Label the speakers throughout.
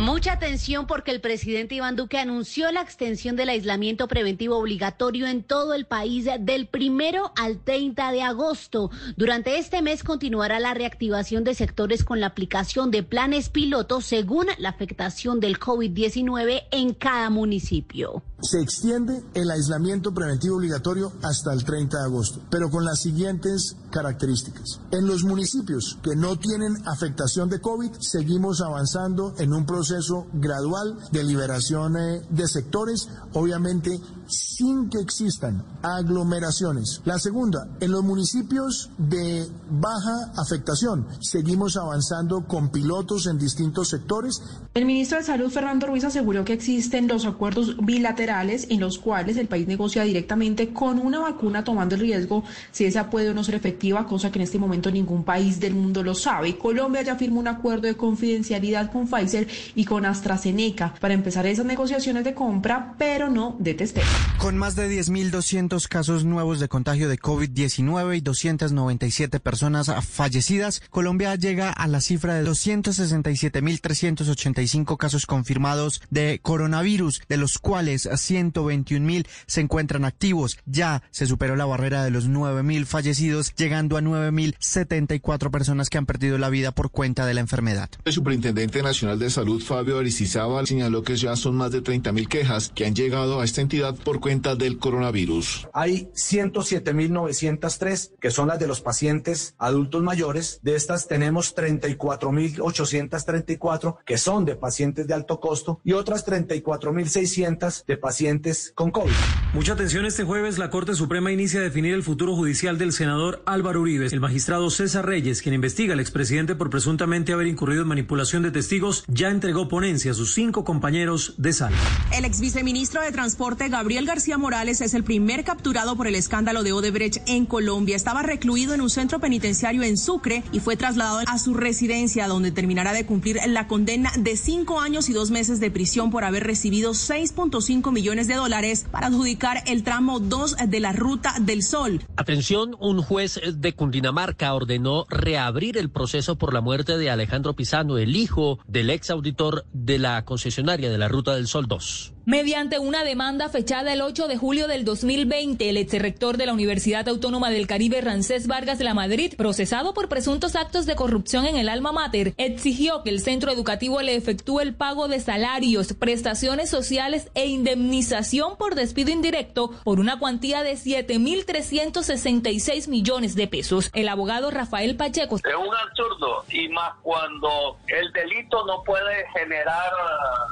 Speaker 1: Mucha atención porque el presidente Iván Duque anunció la extensión del aislamiento preventivo obligatorio en todo el país del primero al 30 de agosto. Durante este mes continuará la reactivación de sectores con la aplicación de planes pilotos según la afectación del COVID-19 en cada municipio.
Speaker 2: Se extiende el aislamiento preventivo obligatorio hasta el 30 de agosto, pero con las siguientes características. En los municipios que no tienen afectación de COVID, seguimos avanzando en un proceso gradual de liberación eh, de sectores, obviamente sin que existan aglomeraciones. La segunda, en los municipios de baja afectación, seguimos avanzando con pilotos en distintos sectores.
Speaker 3: El ministro de Salud, Fernando Ruiz, aseguró que existen los acuerdos bilaterales en los cuales el país negocia directamente con una vacuna tomando el riesgo si esa puede o no ser efectiva, cosa que en este momento ningún país del mundo lo sabe. Colombia ya firmó un acuerdo de confidencialidad con Pfizer y con AstraZeneca para empezar esas negociaciones de compra, pero no de testeo.
Speaker 4: Con más de 10.200 casos nuevos de contagio de COVID-19 y 297 personas fallecidas, Colombia llega a la cifra de 267.385 casos confirmados de coronavirus, de los cuales 121.000 se encuentran activos. Ya se superó la barrera de los 9.000 fallecidos, llegando a 9.074 personas que han perdido la vida por cuenta de la enfermedad.
Speaker 5: El superintendente nacional de salud, Fabio Aristizábal, señaló que ya son más de 30.000 quejas que han llegado a esta entidad por cuenta del coronavirus.
Speaker 6: Hay 107.903 que son las de los pacientes adultos mayores. De estas tenemos 34.834 que son de pacientes de alto costo y otras 34.600 de pacientes con COVID.
Speaker 7: Mucha atención este jueves. La Corte Suprema inicia a definir el futuro judicial del senador Álvaro Uribe. El magistrado César Reyes, quien investiga al expresidente por presuntamente haber incurrido en manipulación de testigos, ya entregó ponencia a sus cinco compañeros de sala.
Speaker 8: El ex viceministro de Transporte, Gabriel García Morales, es el primer capturado por el escándalo de Odebrecht en Colombia. Estaba recluido en un centro penitenciario en Sucre y fue trasladado a su residencia, donde terminará de cumplir la condena de cinco años y dos meses de prisión por haber recibido 6.5 millones de dólares para adjudicar el tramo 2 de la Ruta del Sol.
Speaker 9: Atención, un juez de Cundinamarca ordenó reabrir el proceso por la muerte de Alejandro Pisano, el hijo del ex auditor de la concesionaria de la Ruta del Sol 2.
Speaker 10: Mediante una demanda fechada el 8 de julio del 2020, el exrector de la Universidad Autónoma del Caribe, Rancés Vargas de la Madrid, procesado por presuntos actos de corrupción en el alma mater, exigió que el centro educativo le efectúe el pago de salarios, prestaciones sociales e indemnización por despido indirecto por una cuantía de 7.366 millones de pesos. El abogado Rafael Pacheco.
Speaker 11: Es un absurdo y más cuando el delito no puede generar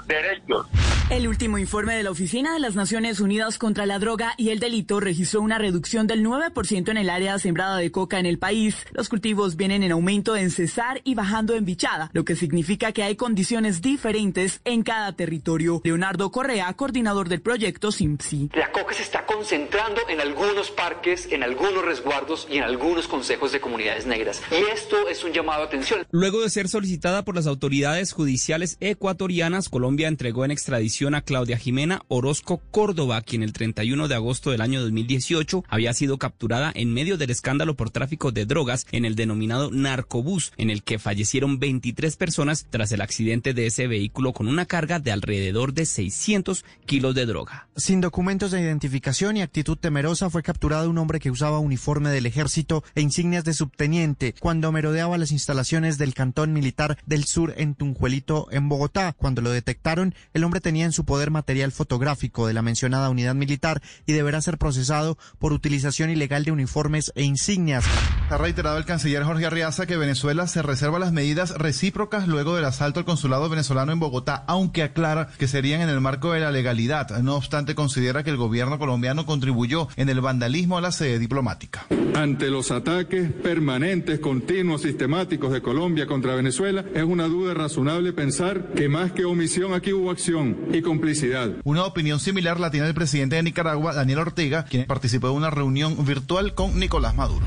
Speaker 11: derechos.
Speaker 12: El último informe de la Oficina de las Naciones Unidas contra la Droga y el Delito registró una reducción del 9% en el área sembrada de coca en el país. Los cultivos vienen en aumento en Cesar y bajando en Bichada, lo que significa que hay condiciones diferentes en cada territorio. Leonardo Correa, coordinador del proyecto SIMPSI.
Speaker 13: La coca se está concentrando en algunos parques, en algunos resguardos y en algunos consejos de comunidades negras. Y esto es un llamado a atención.
Speaker 14: Luego de ser solicitada por las autoridades judiciales ecuatorianas, Colombia entregó en extradición a Claudia Jimena Orozco Córdoba, quien el 31 de agosto del año 2018 había sido capturada en medio del escándalo por tráfico de drogas en el denominado narcobús, en el que fallecieron 23 personas tras el accidente de ese vehículo con una carga de alrededor de 600 kilos de droga.
Speaker 4: Sin documentos de identificación y actitud temerosa fue capturado un hombre que usaba uniforme del ejército e insignias de subteniente cuando merodeaba las instalaciones del cantón militar del sur en Tunjuelito, en Bogotá. Cuando lo detectaron, el hombre tenía en su poder material fotográfico de la mencionada unidad militar y deberá ser procesado por utilización ilegal de uniformes e insignias.
Speaker 15: Ha reiterado el canciller Jorge Arriaza que Venezuela se reserva las medidas recíprocas luego del asalto al consulado venezolano en Bogotá, aunque aclara que serían en el marco de la legalidad. No obstante, considera que el gobierno colombiano contribuyó en el vandalismo a la sede diplomática.
Speaker 3: Ante los ataques permanentes, continuos, sistemáticos de Colombia contra Venezuela, es una duda razonable pensar que más que omisión aquí hubo acción y complicidad.
Speaker 15: Una opinión similar la tiene el presidente de Nicaragua, Daniel Ortega, quien participó de una reunión virtual con Nicolás Maduro.